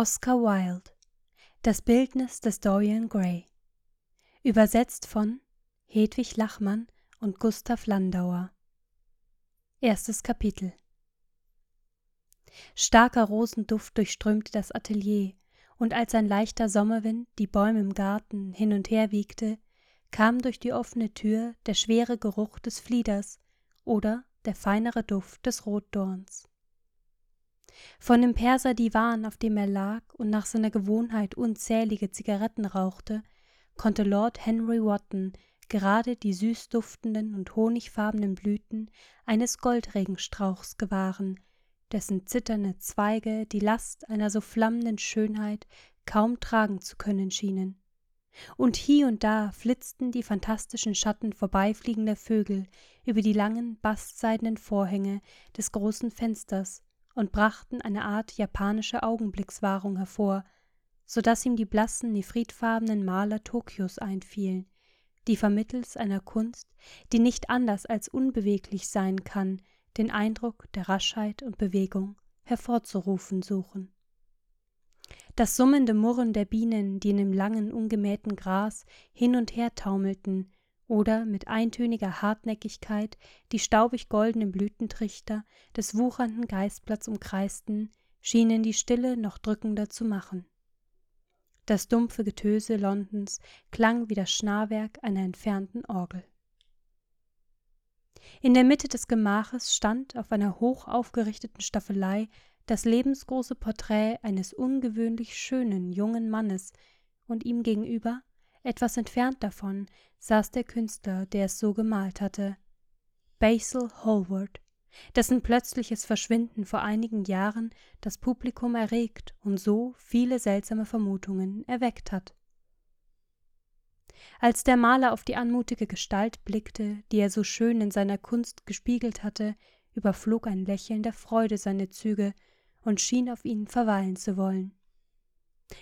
Oscar Wilde. Das Bildnis des Dorian Gray. Übersetzt von Hedwig Lachmann und Gustav Landauer. Erstes Kapitel. Starker Rosenduft durchströmte das Atelier, und als ein leichter Sommerwind die Bäume im Garten hin und her wiegte, kam durch die offene Tür der schwere Geruch des Flieders oder der feinere Duft des Rotdorns. Von dem Perserdivan, auf dem er lag und nach seiner Gewohnheit unzählige Zigaretten rauchte, konnte Lord Henry Wotton gerade die süß duftenden und honigfarbenen Blüten eines Goldregenstrauchs gewahren, dessen zitternde Zweige die Last einer so flammenden Schönheit kaum tragen zu können schienen. Und hie und da flitzten die fantastischen Schatten vorbeifliegender Vögel über die langen bastseidenen Vorhänge des großen Fensters und brachten eine Art japanische Augenblickswahrung hervor, so dass ihm die blassen nephritfarbenen Maler Tokios einfielen, die vermittels einer Kunst, die nicht anders als unbeweglich sein kann, den Eindruck der Raschheit und Bewegung hervorzurufen suchen. Das summende Murren der Bienen, die in dem langen, ungemähten Gras hin und her taumelten, oder mit eintöniger Hartnäckigkeit die staubig goldenen Blütentrichter des wuchernden Geistblatts umkreisten, schienen die Stille noch drückender zu machen. Das dumpfe Getöse Londons klang wie das Schnarrwerk einer entfernten Orgel. In der Mitte des Gemaches stand auf einer hoch aufgerichteten Staffelei das lebensgroße Porträt eines ungewöhnlich schönen jungen Mannes, und ihm gegenüber, etwas entfernt davon, saß der Künstler, der es so gemalt hatte. Basil Hallward, dessen plötzliches Verschwinden vor einigen Jahren das Publikum erregt und so viele seltsame Vermutungen erweckt hat. Als der Maler auf die anmutige Gestalt blickte, die er so schön in seiner Kunst gespiegelt hatte, überflog ein Lächeln der Freude seine Züge und schien auf ihnen verweilen zu wollen.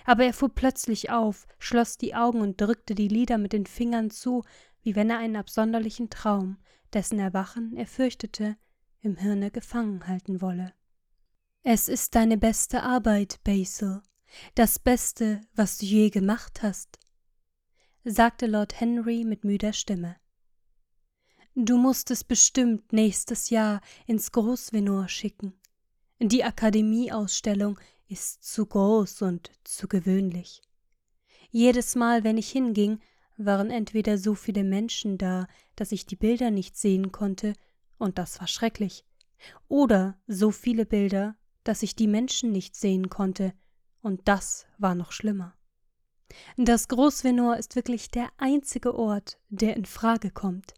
Aber er fuhr plötzlich auf, schloss die Augen und drückte die Lider mit den Fingern zu, wie wenn er einen absonderlichen Traum, dessen Erwachen er fürchtete, im Hirne gefangen halten wolle. Es ist deine beste Arbeit, Basil, das Beste, was du je gemacht hast, sagte Lord Henry mit müder Stimme. Du musst es bestimmt nächstes Jahr ins Großvenor schicken. Die Akademieausstellung ist zu groß und zu gewöhnlich. Jedes Mal, wenn ich hinging, waren entweder so viele Menschen da, dass ich die Bilder nicht sehen konnte, und das war schrecklich, oder so viele Bilder, dass ich die Menschen nicht sehen konnte, und das war noch schlimmer. Das Großvenor ist wirklich der einzige Ort, der in Frage kommt.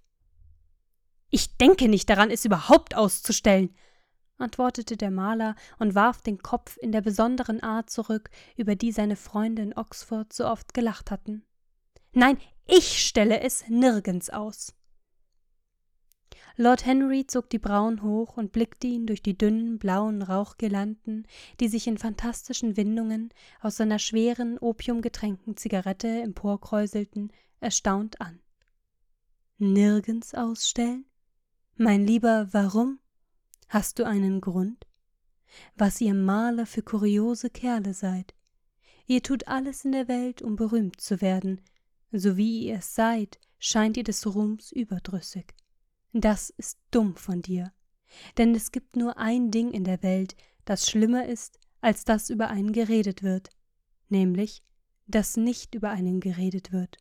Ich denke nicht daran, es überhaupt auszustellen, antwortete der Maler und warf den Kopf in der besonderen Art zurück, über die seine Freunde in Oxford so oft gelacht hatten. Nein, ich stelle es nirgends aus. Lord Henry zog die Brauen hoch und blickte ihn durch die dünnen blauen Rauchgirlanden, die sich in fantastischen Windungen aus seiner schweren, opiumgetränkten Zigarette emporkräuselten, erstaunt an. Nirgends ausstellen? Mein Lieber, warum? Hast du einen Grund? Was ihr Maler für kuriose Kerle seid. Ihr tut alles in der Welt, um berühmt zu werden. So wie ihr es seid, scheint ihr des Ruhms überdrüssig. Das ist dumm von dir. Denn es gibt nur ein Ding in der Welt, das schlimmer ist, als dass über einen geredet wird, nämlich, dass nicht über einen geredet wird.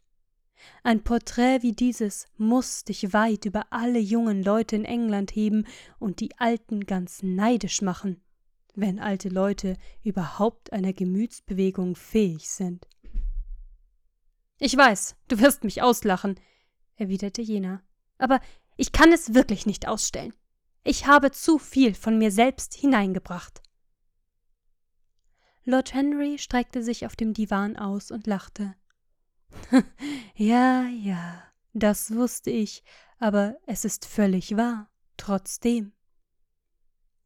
Ein Porträt wie dieses muss dich weit über alle jungen Leute in England heben und die Alten ganz neidisch machen, wenn alte Leute überhaupt einer Gemütsbewegung fähig sind. Ich weiß, du wirst mich auslachen, erwiderte jener, aber ich kann es wirklich nicht ausstellen. Ich habe zu viel von mir selbst hineingebracht. Lord Henry streckte sich auf dem Divan aus und lachte. ja, ja, das wusste ich, aber es ist völlig wahr, trotzdem.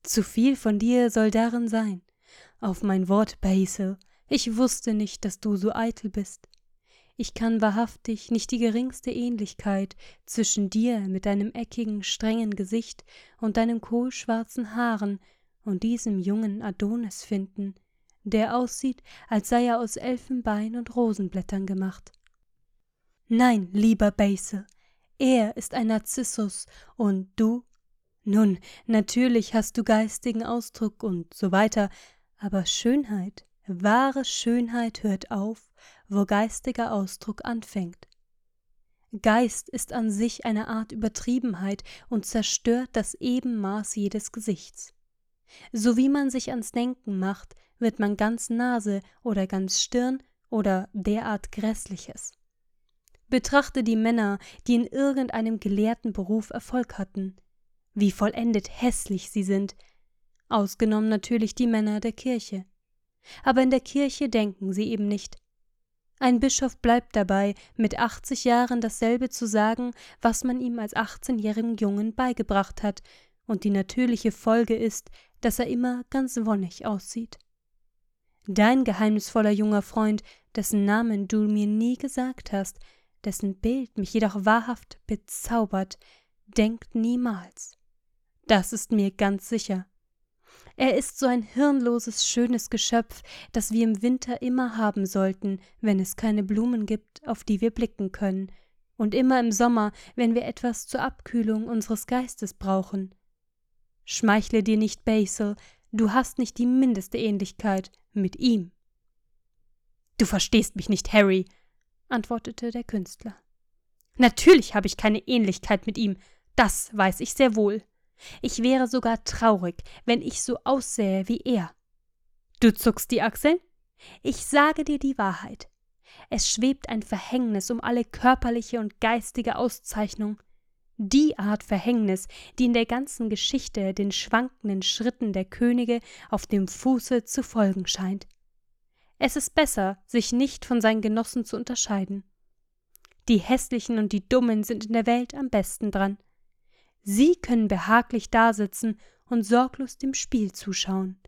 Zu viel von dir soll darin sein. Auf mein Wort, Basil, ich wusste nicht, dass du so eitel bist. Ich kann wahrhaftig nicht die geringste Ähnlichkeit zwischen dir mit deinem eckigen, strengen Gesicht und deinen kohlschwarzen Haaren und diesem jungen Adonis finden, der aussieht, als sei er aus Elfenbein und Rosenblättern gemacht. Nein, lieber Basil, er ist ein Narzissus und du? Nun, natürlich hast du geistigen Ausdruck und so weiter, aber Schönheit, wahre Schönheit hört auf, wo geistiger Ausdruck anfängt. Geist ist an sich eine Art Übertriebenheit und zerstört das Ebenmaß jedes Gesichts. So wie man sich ans Denken macht, wird man ganz Nase oder ganz Stirn oder derart Grässliches. Betrachte die Männer, die in irgendeinem gelehrten Beruf Erfolg hatten, wie vollendet hässlich sie sind, ausgenommen natürlich die Männer der Kirche. Aber in der Kirche denken sie eben nicht. Ein Bischof bleibt dabei, mit 80 Jahren dasselbe zu sagen, was man ihm als 18-jährigen Jungen beigebracht hat, und die natürliche Folge ist, dass er immer ganz wonnig aussieht. Dein geheimnisvoller junger Freund, dessen Namen du mir nie gesagt hast, dessen Bild mich jedoch wahrhaft bezaubert, denkt niemals. Das ist mir ganz sicher. Er ist so ein hirnloses, schönes Geschöpf, das wir im Winter immer haben sollten, wenn es keine Blumen gibt, auf die wir blicken können, und immer im Sommer, wenn wir etwas zur Abkühlung unseres Geistes brauchen. Schmeichle dir nicht, Basil, du hast nicht die mindeste Ähnlichkeit mit ihm. Du verstehst mich nicht, Harry, antwortete der Künstler. Natürlich habe ich keine Ähnlichkeit mit ihm, das weiß ich sehr wohl. Ich wäre sogar traurig, wenn ich so aussähe wie er. Du zuckst die Achseln? Ich sage dir die Wahrheit. Es schwebt ein Verhängnis um alle körperliche und geistige Auszeichnung. Die Art Verhängnis, die in der ganzen Geschichte den schwankenden Schritten der Könige auf dem Fuße zu folgen scheint. Es ist besser, sich nicht von seinen Genossen zu unterscheiden. Die Hässlichen und die Dummen sind in der Welt am besten dran. Sie können behaglich dasitzen und sorglos dem Spiel zuschauen.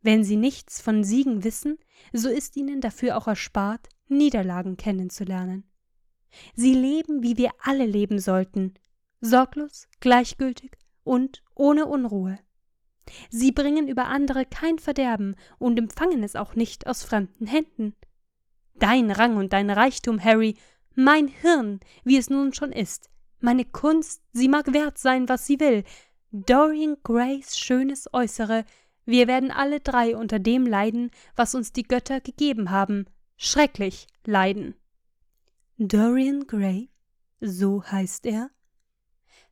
Wenn sie nichts von Siegen wissen, so ist ihnen dafür auch erspart, Niederlagen kennenzulernen. Sie leben, wie wir alle leben sollten, sorglos, gleichgültig und ohne Unruhe. Sie bringen über andere kein Verderben und empfangen es auch nicht aus fremden Händen. Dein Rang und dein Reichtum, Harry, mein Hirn, wie es nun schon ist, meine Kunst, sie mag wert sein, was sie will. Dorian Grays schönes Äußere, wir werden alle drei unter dem leiden, was uns die Götter gegeben haben, schrecklich leiden. Dorian Gray? So heißt er?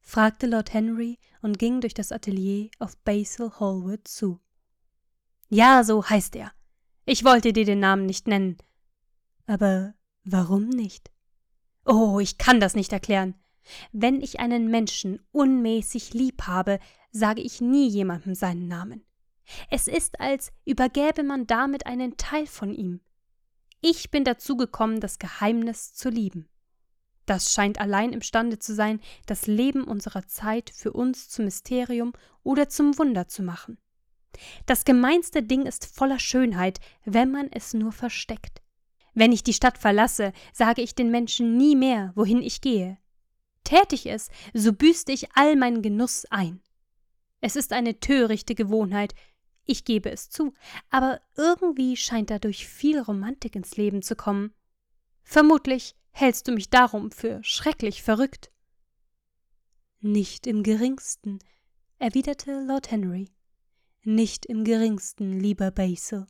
Fragte Lord Henry und ging durch das Atelier auf Basil Hallwood zu. Ja, so heißt er. Ich wollte dir den Namen nicht nennen. Aber warum nicht? Oh, ich kann das nicht erklären. Wenn ich einen Menschen unmäßig lieb habe, sage ich nie jemandem seinen Namen. Es ist, als übergäbe man damit einen Teil von ihm. Ich bin dazu gekommen, das Geheimnis zu lieben. Das scheint allein imstande zu sein, das Leben unserer Zeit für uns zum Mysterium oder zum Wunder zu machen. Das gemeinste Ding ist voller Schönheit, wenn man es nur versteckt. Wenn ich die Stadt verlasse, sage ich den Menschen nie mehr, wohin ich gehe. Tät ich es, so büßte ich all meinen Genuss ein. Es ist eine törichte Gewohnheit, ich gebe es zu, aber irgendwie scheint dadurch viel Romantik ins Leben zu kommen. Vermutlich hältst du mich darum für schrecklich verrückt. Nicht im geringsten, erwiderte Lord Henry. Nicht im geringsten, lieber Basil.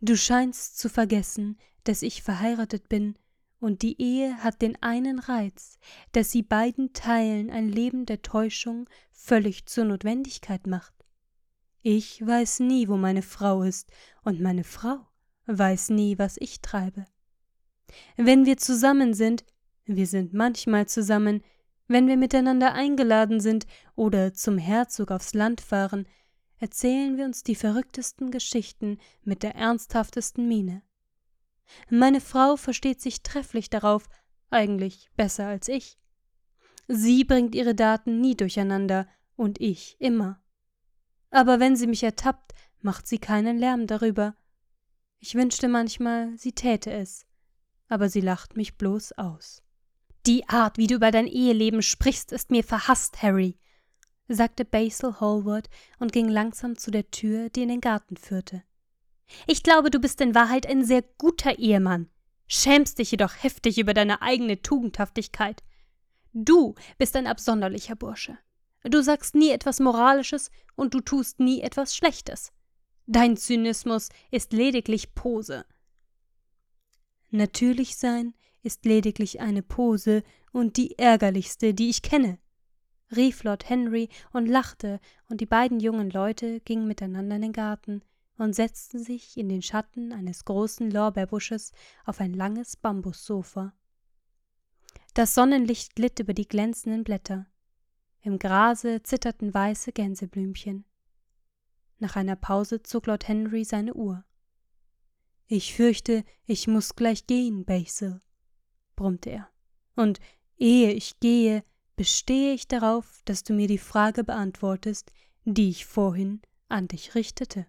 Du scheinst zu vergessen, dass ich verheiratet bin und die Ehe hat den einen Reiz, dass sie beiden Teilen ein Leben der Täuschung völlig zur Notwendigkeit macht. Ich weiß nie, wo meine Frau ist, und meine Frau weiß nie, was ich treibe. Wenn wir zusammen sind, wir sind manchmal zusammen, wenn wir miteinander eingeladen sind oder zum Herzog aufs Land fahren, erzählen wir uns die verrücktesten Geschichten mit der ernsthaftesten Miene. Meine Frau versteht sich trefflich darauf, eigentlich besser als ich. Sie bringt ihre Daten nie durcheinander und ich immer. Aber wenn sie mich ertappt, macht sie keinen Lärm darüber. Ich wünschte manchmal, sie täte es, aber sie lacht mich bloß aus. Die Art, wie du über dein Eheleben sprichst, ist mir verhasst, Harry, sagte Basil Hallward und ging langsam zu der Tür, die in den Garten führte. Ich glaube, du bist in Wahrheit ein sehr guter Ehemann, schämst dich jedoch heftig über deine eigene Tugendhaftigkeit. Du bist ein absonderlicher Bursche. Du sagst nie etwas Moralisches und du tust nie etwas Schlechtes. Dein Zynismus ist lediglich Pose. Natürlich sein ist lediglich eine Pose und die ärgerlichste, die ich kenne, rief Lord Henry und lachte, und die beiden jungen Leute gingen miteinander in den Garten und setzten sich in den Schatten eines großen Lorbeerbusches auf ein langes Bambussofa. Das Sonnenlicht glitt über die glänzenden Blätter. Im Grase zitterten weiße Gänseblümchen. Nach einer Pause zog Lord Henry seine Uhr. Ich fürchte, ich muss gleich gehen, Basil, brummte er. Und ehe ich gehe, bestehe ich darauf, dass du mir die Frage beantwortest, die ich vorhin an dich richtete.